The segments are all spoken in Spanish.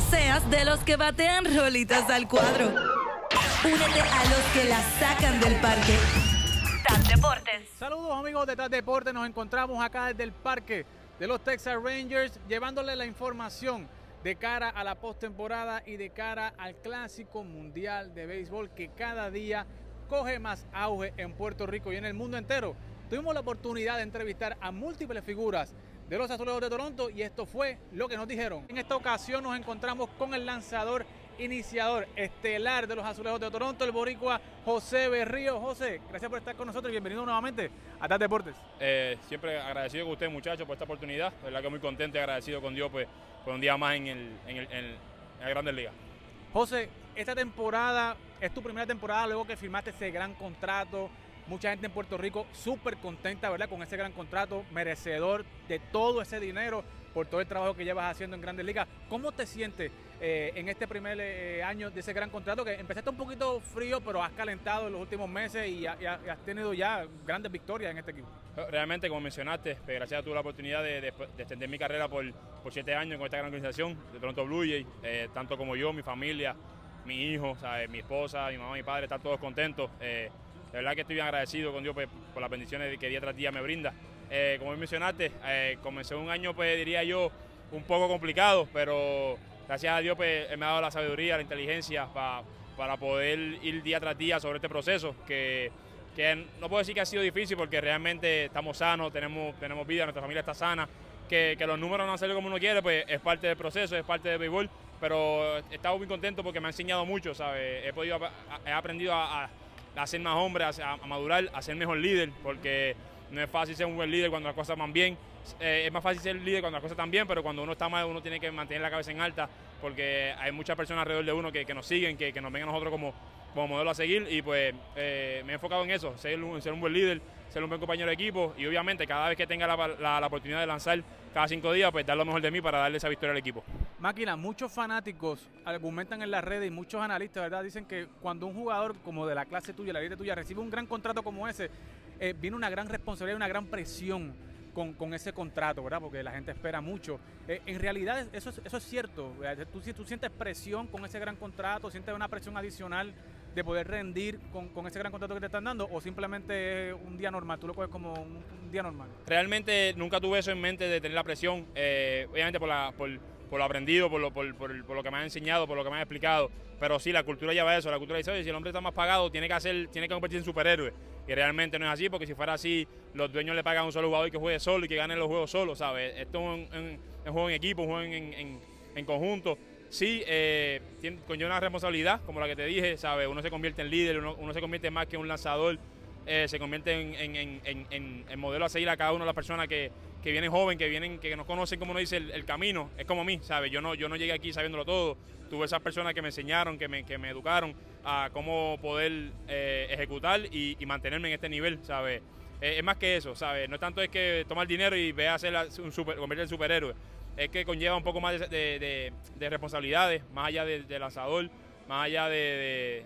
seas de los que batean rolitas al cuadro. Únete a los que la sacan del parque. TAS Deportes. Saludos amigos de TAS Deportes, nos encontramos acá desde el parque de los Texas Rangers llevándole la información de cara a la postemporada y de cara al clásico mundial de béisbol que cada día coge más auge en Puerto Rico y en el mundo entero. Tuvimos la oportunidad de entrevistar a múltiples figuras de los Azulejos de Toronto y esto fue lo que nos dijeron. En esta ocasión nos encontramos con el lanzador iniciador estelar de los Azulejos de Toronto, el boricua José Berrío. José, gracias por estar con nosotros y bienvenido nuevamente a TAS Deportes. Eh, siempre agradecido con usted, muchachos, por esta oportunidad. De verdad que muy contento y agradecido con Dios pues, por un día más en, el, en, el, en la Grandes Ligas. José, esta temporada es tu primera temporada luego que firmaste ese gran contrato. Mucha gente en Puerto Rico súper contenta, ¿verdad? Con ese gran contrato, merecedor de todo ese dinero por todo el trabajo que llevas haciendo en Grandes Ligas. ¿Cómo te sientes eh, en este primer eh, año de ese gran contrato? Que empezaste un poquito frío, pero has calentado en los últimos meses y, ha- y ha- y has tenido ya grandes victorias en este equipo. Realmente, como mencionaste, pues, gracias a tuve la oportunidad de, de- de extender mi carrera por, por siete años con esta gran organización de Toronto Blue Jays, eh, tanto como yo, mi familia, mi hijo, mi esposa, mi mamá, mi padre, están todos contentos. De verdad que estoy bien agradecido con Dios pues, por las bendiciones que día tras día me brinda. Eh, como mencionaste, eh, comencé un año, pues diría yo, un poco complicado, pero gracias a Dios pues, me ha dado la sabiduría, la inteligencia pa- para poder ir día tras día sobre este proceso, que, no puedo decir que ha sido difícil porque realmente estamos sanos, tenemos, tenemos vida, nuestra familia está sana, que, los números no han salido como uno quiere, pues es parte del proceso, es parte del béisbol, pero he estado muy contento porque me ha enseñado mucho, ¿sabes? He, podido, he aprendido a- a ser más hombre, a, a madurar, a ser mejor líder, porque no es fácil ser un buen líder cuando las cosas van bien. Eh, es más fácil ser líder cuando las cosas están bien, pero cuando uno está mal, uno tiene que mantener la cabeza en alta, porque hay muchas personas alrededor de uno que, nos siguen, que, que nos ven a nosotros como, como modelo a seguir, y pues eh, me he enfocado en eso, ser un, ser un buen líder, ser un buen compañero de equipo, y obviamente cada vez que tenga la, la- la oportunidad de lanzar cada cinco días, pues dar lo mejor de mí para darle esa victoria al equipo. Máquina, muchos fanáticos argumentan en las redes y muchos analistas, ¿verdad? Dicen que cuando un jugador como de la clase tuya, la élite tuya, recibe un gran contrato como ese, eh, viene una gran responsabilidad y una gran presión con, con ese contrato, ¿verdad? Porque la gente espera mucho. Eh, en realidad eso es, eso es cierto. ¿Tú, si tú sientes presión con ese gran contrato, sientes una presión adicional de poder rendir con, con ese gran contrato que te están dando o simplemente es un día normal, tú lo coges como un, un día normal. Realmente nunca tuve eso en mente de tener la presión, eh, obviamente por, la, por, por lo aprendido, por lo, por, por- por lo que me han enseñado, por lo que me han explicado, pero sí, la cultura lleva eso, la cultura dice, oye, si el hombre está más pagado, tiene que hacer, tiene que convertirse en superhéroe, y realmente no es así, porque si fuera así, los dueños le pagan a un solo jugador que juegue solo y que gane los juegos solo, ¿sabes? Esto es un, juego en equipo, un juego en, en- en conjunto. Sí, eh, tiene, conlleva una responsabilidad, como la que te dije, ¿sabes? Uno se convierte en líder, uno, uno se convierte más que un lanzador, eh, se convierte en- en modelo a seguir a cada una de las personas que, que vienen joven, que vienen, que no conocen, como uno dice, el, camino. Es como mí, ¿sabes? Yo no, yo no llegué aquí sabiéndolo todo. Tuve esas personas que me enseñaron, que me, que me educaron a cómo poder eh, ejecutar y, mantenerme en este nivel, ¿sabes? Eh, es más que eso, ¿sabes? No es tanto es que tomar dinero y ve a la- un super, convertirse en superhéroe. Es que conlleva un poco más de, de- de- de responsabilidades, más allá de, de lanzador, más allá de,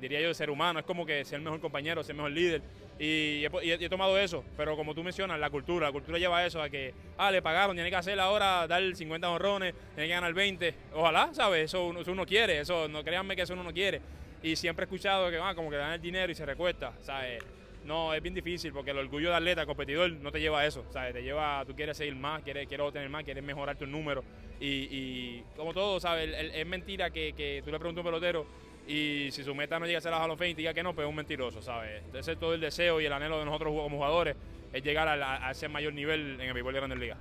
diría yo, ser humano. Es como que ser mejor compañero, ser mejor líder. Y he, tomado eso, pero como tú mencionas, la cultura, la cultura lleva eso a que, ah, le pagaron, tiene que hacer ahora, dar 50 honrones, tiene que ganar 20. Ojalá, ¿sabes? Eso uno, eso uno quiere, eso, no créanme que eso uno no quiere. Y siempre he escuchado que, ah, como que dan el dinero y se recuesta, ¿sabes? No, es bien difícil porque el orgullo de atleta, competidor, no te lleva a eso, ¿sabes? Te lleva, tú quieres seguir más, quieres, quieres obtener más, quieres mejorar tus números. Y, como todo, ¿sabes? El- el- es mentira que, que tú le preguntas a un pelotero y si su meta no llega a ser la Hall of Fame y diga que no, pues es un mentiroso, ¿sabes? Ese es todo el deseo y el anhelo de nosotros como jugadores, es llegar a, la- a ese mayor nivel en el béisbol de Grandes Ligas.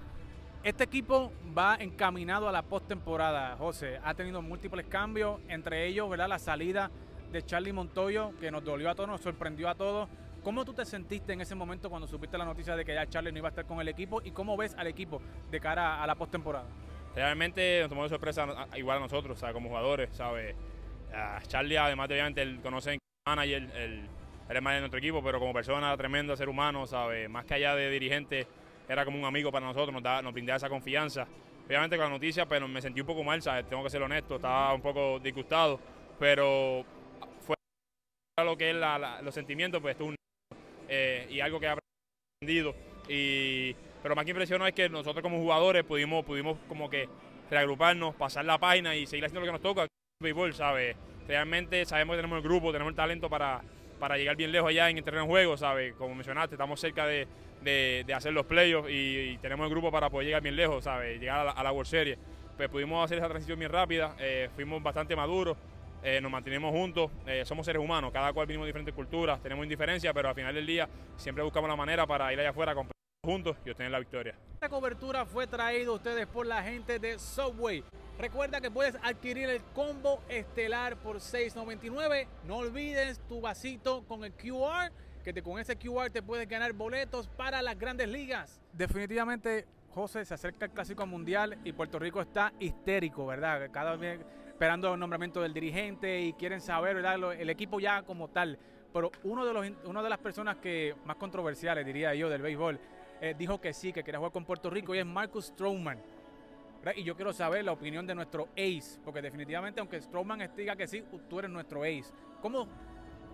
Este equipo va encaminado a la postemporada, José. Ha tenido múltiples cambios, entre ellos ¿verdad? la salida de Charlie Montoyo, que nos dolió a todos, nos sorprendió a todos. ¿Cómo tú te sentiste en ese momento cuando supiste la noticia de que ya Charlie no iba a estar con el equipo? ¿Y cómo ves al equipo de cara a la postemporada? Realmente nos tomó de sorpresa igual a nosotros, ¿sabes? como jugadores, ¿sabes? A Charlie, además de obviamente, él conoce el manager, el, él es de nuestro equipo, pero como persona, tremendo ser humano, ¿sabes? Más que allá de dirigente, era como un amigo para nosotros, nos, da, nos brindaba esa confianza. Obviamente con la noticia, pero me sentí un poco mal, ¿sabes? Tengo que ser honesto, estaba un poco disgustado, pero fue lo que es la- los sentimientos, pues estuvo un eh, y algo que he aprendido. Y, pero más que impresionó es que nosotros como jugadores pudimos, pudimos como que reagruparnos, pasar la página y seguir haciendo lo que nos toca, béisbol, ¿sabes? Realmente sabemos que tenemos el grupo, tenemos el talento para, para llegar bien lejos allá en el terreno de juego, ¿sabes? Como mencionaste, estamos cerca de, hacer los playoffs y, tenemos el grupo para poder llegar bien lejos, ¿sabes? Llegar a la, World Series. Pues pudimos hacer esa transición bien rápida, eh, fuimos bastante maduros, eh, nos mantenemos juntos, eh, somos seres humanos, cada cual venimos de diferentes culturas, tenemos indiferencia, pero al final del día siempre buscamos la manera para ir allá afuera, juntos y obtener la victoria. Esta cobertura fue traída a ustedes por la gente de Subway. Recuerda que puedes adquirir el combo estelar por $6.99. No olvides tu vasito con el QR, que con ese QR te puedes ganar boletos para las grandes ligas. Definitivamente, José, se acerca el Clásico Mundial y Puerto Rico está histérico, ¿verdad? Cada vez esperando el nombramiento del dirigente y quieren saber, ¿verdad? El equipo ya como tal. Pero uno de, los, una de las personas que más controversiales, diría yo, del béisbol, eh, dijo que sí, que quería jugar con Puerto Rico y es Marcus Stroman. Y yo quiero saber la opinión de nuestro ace, porque definitivamente, aunque Strowman diga que sí, tú eres nuestro ace. ¿Cómo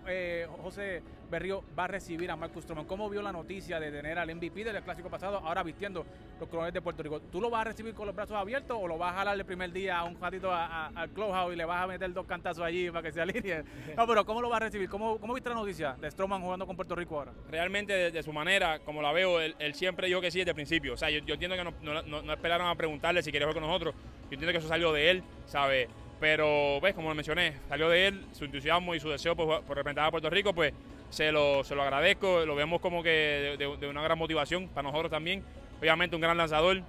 eh, José Berrío va a recibir a Marcus Stroman? ¿Cómo vio la noticia de tener al MVP del clásico pasado ahora vistiendo los colores de Puerto Rico? ¿Tú lo vas a recibir con los brazos abiertos o lo vas a jalar el primer día a un ratito al clubhouse y le vas a meter dos cantazos allí para que se alinee? No, pero ¿cómo lo vas a recibir? ¿Cómo, cómo viste la noticia de Stroman jugando con Puerto Rico ahora? Realmente, de, su manera, como la veo, él, siempre dijo que sí desde el principio. O sea, yo, entiendo que no, no, esperaron a preguntarle si quería jugar con nosotros. Yo entiendo que eso salió de él, ¿sabes? Pero, ves, como lo mencioné, salió de él, su entusiasmo y su deseo por, representar a Puerto Rico, pues se lo, se lo agradezco, lo vemos como que de, una gran motivación para nosotros también. Obviamente un gran lanzador,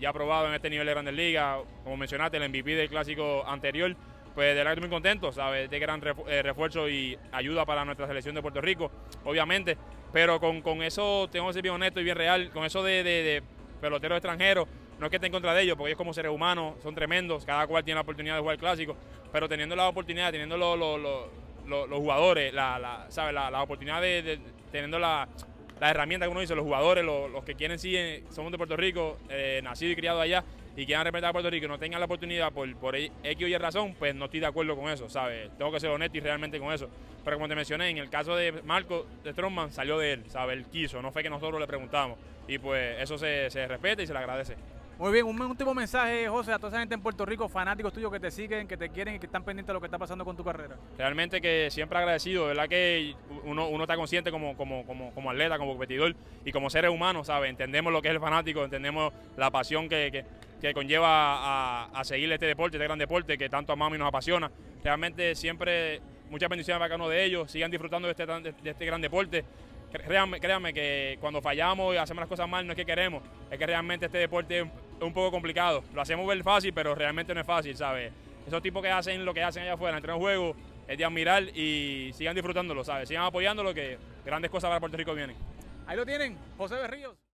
ya aprobado en este nivel de Grandes Ligas, como mencionaste, el MVP del clásico anterior, pues de verdad estoy muy contento, ¿sabes? De gran eh, refuerzo y ayuda para nuestra selección de Puerto Rico, obviamente, pero con, eso, tengo que ser bien honesto y bien real, con eso de, de peloteros extranjeros, no es que esté en contra de ellos, porque ellos como seres humanos son tremendos, cada cual tiene la oportunidad de jugar clásico, pero teniendo la oportunidad, teniendo los, los, jugadores, la, la, ¿sabes? la, oportunidad de, teniendo la, la, herramienta que uno dice, los jugadores, los, que quieren eh, somos de Puerto Rico, eh, nacido y criado allá, y quieran representar a Puerto Rico y no tengan la oportunidad por, por X o Y razón, pues no estoy de acuerdo con eso, ¿sabes? Tengo que ser honesto y realmente con eso. Pero como te mencioné, en el caso de Marco de Strongman, salió de él, ¿sabes? Él quiso, no fue que nosotros le preguntamos. Y pues eso se, se respeta y se le agradece. Muy bien, un último mensaje, José, a toda esa gente en Puerto Rico, fanáticos tuyos que te siguen, que te quieren y que están pendientes de lo que está pasando con tu carrera. Realmente que siempre agradecido, ¿verdad? Que uno, uno está consciente como, como, como, como, atleta, como competidor y como seres humanos, ¿sabes? Entendemos lo que es el fanático, entendemos la pasión que, conlleva a, seguir este deporte, este gran deporte que tanto amamos y nos apasiona. Realmente siempre muchas bendiciones para cada uno de ellos, sigan disfrutando de este, de este gran deporte créanme, créanme, que cuando fallamos y hacemos las cosas mal no es que queremos, es que realmente este deporte un poco complicado. Lo hacemos ver fácil, pero realmente no es fácil, ¿sabes? Esos tipos que hacen lo que hacen allá afuera, en juego, es de admirar y sigan disfrutándolo, ¿sabes? Sigan apoyándolo que grandes cosas para Puerto Rico vienen. Ahí lo tienen, José Berríos.